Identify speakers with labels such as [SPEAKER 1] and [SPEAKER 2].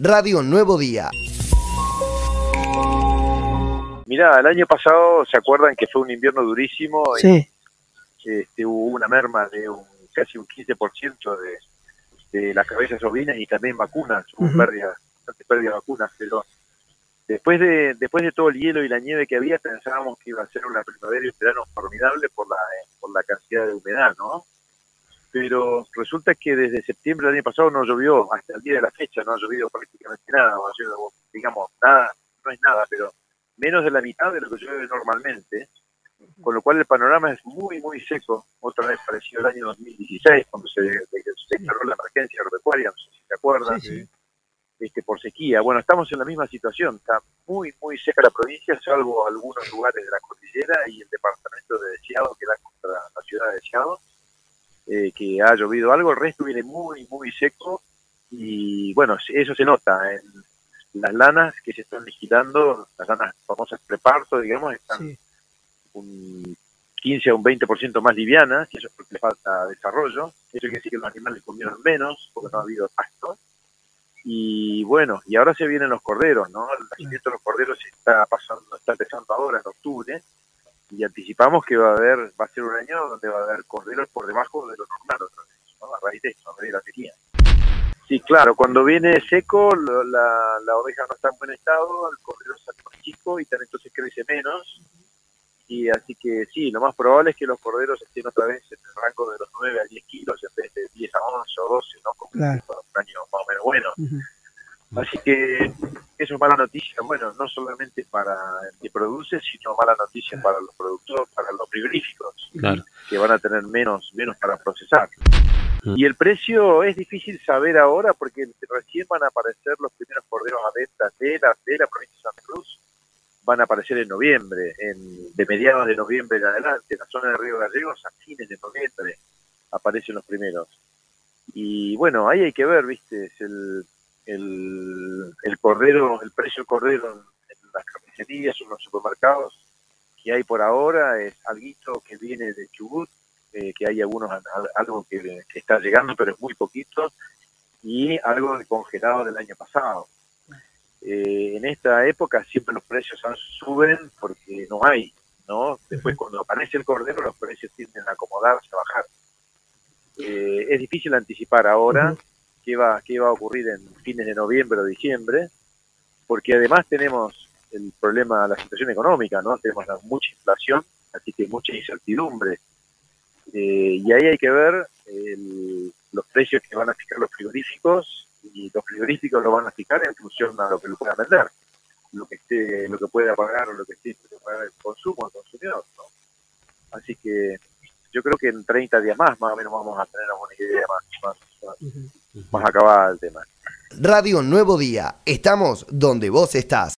[SPEAKER 1] Radio Nuevo Día.
[SPEAKER 2] Mirá, el año pasado, ¿se acuerdan que fue un invierno durísimo?
[SPEAKER 3] Sí.
[SPEAKER 2] Este, hubo una merma de un, casi un 15% de, de las cabezas ovinas y también vacunas, hubo
[SPEAKER 3] Ujú.
[SPEAKER 2] pérdida, bastante pérdida de vacunas, pero después de después de todo el hielo y la nieve que había, pensábamos que iba a ser una primavera y un verano formidable por la, por la cantidad de humedad, ¿no? Pero resulta que desde septiembre del año pasado no llovió, hasta el día de la fecha no ha llovido prácticamente nada, o sea, digamos, nada, no es nada, pero menos de la mitad de lo que llueve normalmente, con lo cual el panorama es muy, muy seco, otra vez parecido al año 2016, cuando se, se declaró la emergencia agropecuaria, no sé si se acuerdan,
[SPEAKER 3] Sí, sí.
[SPEAKER 2] este, por sequía. Bueno, estamos en la misma situación, está muy, muy seca la provincia, salvo algunos lugares de la cordillera y el departamento de Deseado, que da contra la ciudad de Deseado, eh, que ha llovido algo, el resto viene muy, muy seco y bueno, eso se nota en las lanas que se están vigilando, las lanas famosas preparto, digamos, están
[SPEAKER 3] Sí.
[SPEAKER 2] un 15 a un 20% más livianas, y eso es porque le falta desarrollo. Eso quiere decir que los animales comieron menos, porque no ha habido pasto. Y bueno, y ahora se vienen los corderos, ¿no? El nacimiento de los corderos está pasando, está empezando ahora en octubre, y anticipamos que va a haber, va a ser un año donde va a haber corderos por debajo de lo normal otra vez, ¿no? A raíz de eso, a raíz de la sequía. Sí, claro, cuando viene seco, lo- la, la oveja no está en buen estado, el cordero sale más chico y también entonces crece menos. Y así que sí, lo más probable es que los corderos estén otra vez en el rango de los 9 a 10 kilos en vez de 10 a 11 o 12, ¿no? Como
[SPEAKER 3] Claro.
[SPEAKER 2] un año más o menos bueno. Así que eso es mala noticia, bueno, no solamente para el que produce, sino mala noticia para los productores, para los frigoríficos
[SPEAKER 4] Claro.
[SPEAKER 2] que van a tener menos menos para procesar. Y el precio es difícil saber ahora porque recién van a aparecer los primeros corderos a venta de la, de la provincia de Santa Cruz. Van a aparecer en noviembre, en, de mediados de noviembre en adelante, en la zona de Río Gallegos, a fines de noviembre aparecen los primeros. Y bueno, ahí hay que ver, viste, es el, el, el cordero, el precio del cordero en, en las carnicerías o en los supermercados que hay por ahora es algo que viene de Chubut, eh, que hay algunos al- algo que, que está llegando, pero es muy poquito, y algo de congelado del año pasado. Eh, en esta época siempre los precios suben porque no hay, ¿no? Después cuando aparece el cordero los precios tienden a acomodarse, a bajar. Eh, es difícil anticipar ahora Qué va qué va a ocurrir en fines de noviembre o diciembre, porque además tenemos el problema, la situación económica, ¿no? Tenemos mucha inflación, así que mucha incertidumbre. Eh, y ahí hay que ver el- los precios que van a fijar los frigoríficos y los frigoríficos lo van a fijar en función a lo que lo puedan vender, lo que esté, lo que pueda pagar o lo que esté pagar el consumo, el consumidor, ¿no? Así que yo creo que en 30 días más, más o menos vamos a tener alguna idea más, más,
[SPEAKER 3] Ujú.
[SPEAKER 2] más acabada del tema.
[SPEAKER 1] Radio Nuevo Día. Estamos donde vos estás.